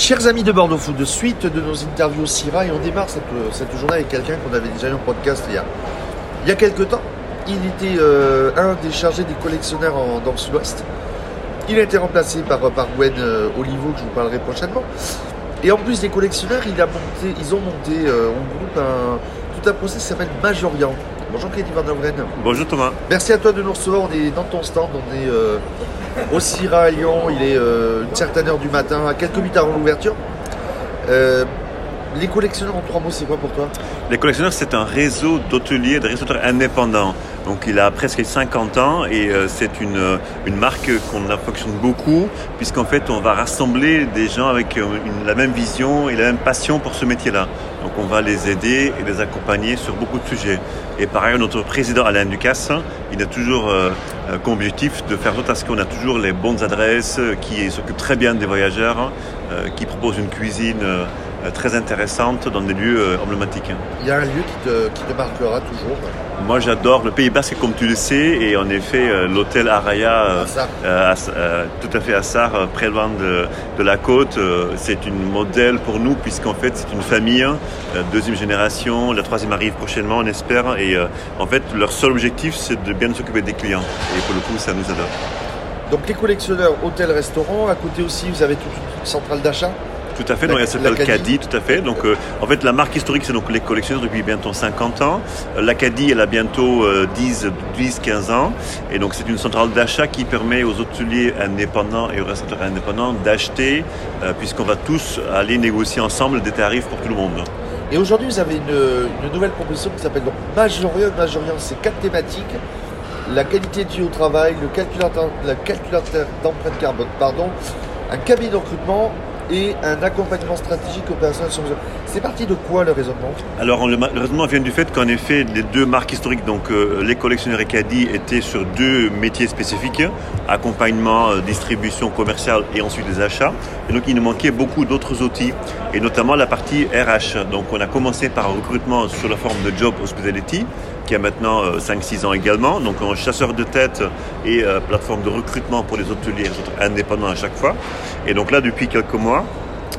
Chers amis de Bordeaux Food, de suite de nos interviews au CIRA et on démarre cette, cette journée avec quelqu'un qu'on avait déjà eu en podcast il y a, il y a quelques temps. Il était euh, un des chargés des collectionneurs dans le sud-ouest. Il a été remplacé par, par Gwen euh, Olivo, que je vous parlerai prochainement. Et en plus des collectionneurs, ils ont monté euh, en groupe un, tout un procès qui s'appelle Majorian. Bonjour Kelly Van. Bonjour Thomas. Merci à toi de nous recevoir. On est dans ton stand, on est euh, au CIRA à Lyon. Il est euh, une certaine heure du matin, à quelques minutes avant l'ouverture. Euh, les collectionneurs en trois mots, c'est quoi pour toi? Les collectionneurs, c'est un réseau d'hôteliers, de restaurateurs indépendants. Donc il a presque 50 ans et euh, c'est une, une marque qu'on affectionne beaucoup puisqu'en fait on va rassembler des gens avec une- la même vision et la même passion pour ce métier-là. Donc on va les aider et les accompagner sur beaucoup de sujets. Et par ailleurs, notre président Alain Ducasse, il a toujours euh, euh, comme objectif de faire en sorte à ce qu'on a toujours les bonnes adresses, euh, qui s'occupe très bien des voyageurs, euh, qui propose une cuisine très intéressante dans des lieux euh, emblématiques. Il y a un lieu qui te, qui te marquera toujours. Moi, j'adore le Pays Basque, comme tu le sais, et en effet, euh, l'hôtel Araya, euh, euh, euh, tout à fait à Sarre, euh, très loin de, de la côte, euh, c'est une modèle pour nous, puisqu'en fait, c'est une famille, euh, deuxième génération, la troisième arrive prochainement, on espère, et euh, en fait, leur seul objectif, c'est de bien s'occuper des clients, et pour le coup, ça nous adore. Donc les collectionneurs, hôtel, restaurant. À côté aussi, vous avez toute une centrale d'achat? Tout à fait, La- donc elle s'appelle l'Acadie. Caddy, tout à fait. Donc euh, en fait la marque historique c'est donc les collectionneurs depuis bientôt 50 ans. Euh, L'Acadie elle a bientôt euh, 10, 10, 15 ans. Et donc c'est une centrale d'achat qui permet aux hôteliers indépendants et aux restaurateurs indépendants d'acheter euh, puisqu'on va tous aller négocier ensemble des tarifs pour tout le monde. Et aujourd'hui, vous avez une, une nouvelle proposition qui s'appelle Majorian. Majorian, c'est quatre thématiques. La qualité au travail, le calculateur, le calculateur d'empreinte carbone, pardon, un cabinet de recrutement et un accompagnement stratégique opérationnel sur mesure. C'est parti de quoi le raisonnement? Alors le raisonnement vient du fait qu'en effet les deux marques historiques, donc euh, les collectionneurs et Caddy, étaient sur deux métiers spécifiques, accompagnement, euh, distribution commerciale et ensuite les achats. Et donc il nous manquait beaucoup d'autres outils, et notamment la partie RH. Donc on a commencé par un recrutement sur la forme de Job Hospitality, qui a maintenant euh, 5-6 ans également, donc un chasseur de tête et euh, plateforme de recrutement pour les hôteliers indépendants à chaque fois. Et donc là, depuis quelques mois,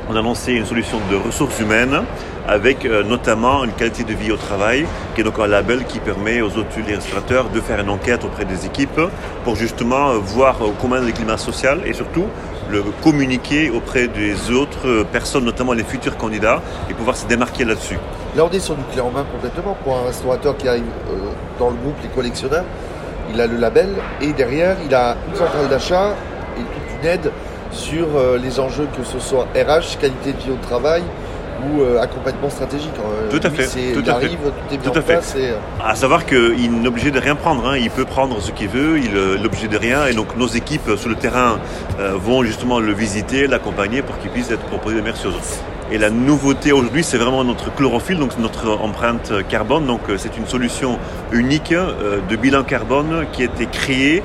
on a lancé une solution de ressources humaines avec euh, notamment une qualité de vie au travail, qui est donc un label qui permet aux hôteliers et restaurateurs de faire une enquête auprès des équipes pour justement euh, voir euh, comment le climat social et surtout le communiquer auprès des autres personnes, notamment les futurs candidats, et pouvoir se démarquer là-dessus. Là, on est sur du clé en main complètement pour un restaurateur qui arrive euh, dans le groupe Les Collectionneurs. Il a le label et derrière, il a une centrale d'achat et toute une aide sur euh, les enjeux que ce soit RH, qualité de vie au travail ou euh, accompagnement stratégique. Euh, Tout à fait, tout à fait. arrive, tout à fait. et, euh, À savoir qu'il n'est obligé de rien prendre, hein. il peut prendre ce qu'il veut, il euh, n'est obligé de rien, et donc nos équipes euh, sur le terrain euh, vont justement le visiter, l'accompagner pour qu'il puisse être proposé de meilleures choses. Et la nouveauté aujourd'hui, c'est vraiment notre chlorophylle, donc notre empreinte euh, carbone. Donc euh, c'est une solution unique euh, de bilan carbone qui a été créée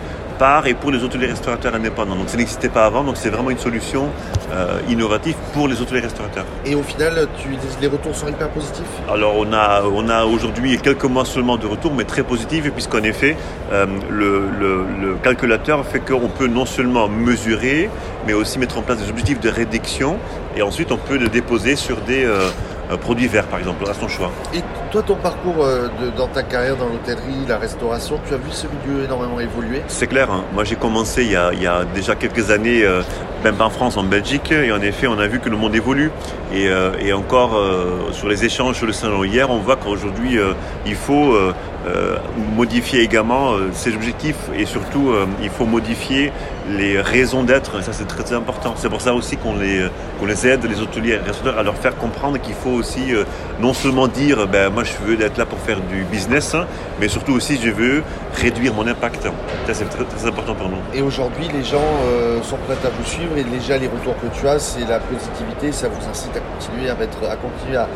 et pour les hôteliers restaurateurs indépendants. Donc ça n'existait pas avant, donc c'est vraiment une solution euh, innovative pour les hôteliers restaurateurs. et au final, tu, les retours sont hyper positifs? Alors on a, on a aujourd'hui quelques mois seulement de retour, mais très positif, puisqu'en effet, euh, le, le- le calculateur fait qu'on peut non seulement mesurer, mais aussi mettre en place des objectifs de réduction, et ensuite on peut le déposer sur des euh, euh, produits verts, par exemple, à son choix. Et toi, ton parcours euh, de- dans ta carrière dans l'hôtellerie, la restauration, tu as vu ce milieu énormément évoluer? C'est clair, hein. moi j'ai commencé il y, a, il y a déjà quelques années, euh, même pas en France, en Belgique, et en effet on a vu que le monde évolue. Et, euh, et encore sur les échanges sur le salon hier, on voit qu'aujourd'hui il faut modifier également euh, ses objectifs et surtout euh, il faut modifier les raisons d'être, ça c'est très, très important. C'est pour ça aussi qu'on les, qu'on les aide, les hôteliers et restaurateurs, à leur faire comprendre qu'il faut aussi euh, non seulement dire ben, moi je veux être là pour faire du business, hein, mais surtout aussi je veux réduire mon impact. Ça c'est très, très important pour nous. Et aujourd'hui, les gens euh, sont prêts à vous suivre et déjà les retours que tu as, c'est la positivité, ça vous incite à continuer à mettre, à continuer à,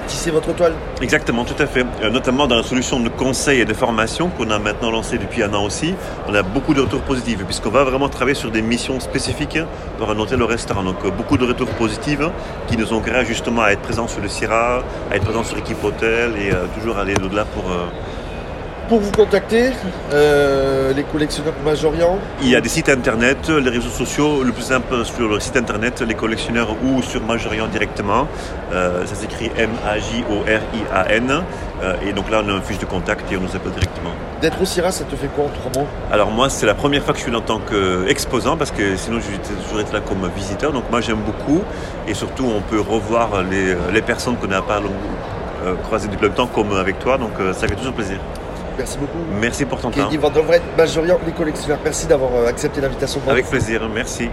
tisser votre toile. Exactement, tout à fait. Euh, notamment dans la solution de conseil et de formation qu'on a maintenant lancée depuis un an aussi, on a beaucoup de retours positifs puisqu'on va vraiment travailler sur des missions spécifiques pour un hôtel ou restaurant. Donc euh, beaucoup de retours positifs qui nous ont créé justement à être présents sur le CIRA, à être présents sur l'équipe hôtel et euh, toujours aller au-delà pour, Pour vous contacter, euh, les collectionneurs Majorian Il y a des sites internet, les réseaux sociaux, le plus simple sur le site internet, les collectionneurs ou sur Majorian directement. Euh, ça s'écrit M-A-J-O-R-I-A-N. Euh, et donc là, on a un fiche de contact et on nous appelle directement. D'être au CIRA, ça te fait quoi en trois mots? Alors moi, c'est la première fois que je suis là en tant qu'exposant parce que sinon, j'ai toujours été là comme visiteur. Donc moi, j'aime beaucoup et surtout, on peut revoir les, les personnes qu'on n'a pas croisées depuis le temps comme avec toi. Donc ça fait toujours plaisir. Merci beaucoup. Merci pour ton temps. Van Majorian, les collectionneurs, merci d'avoir accepté l'invitation. Avec plaisir, merci.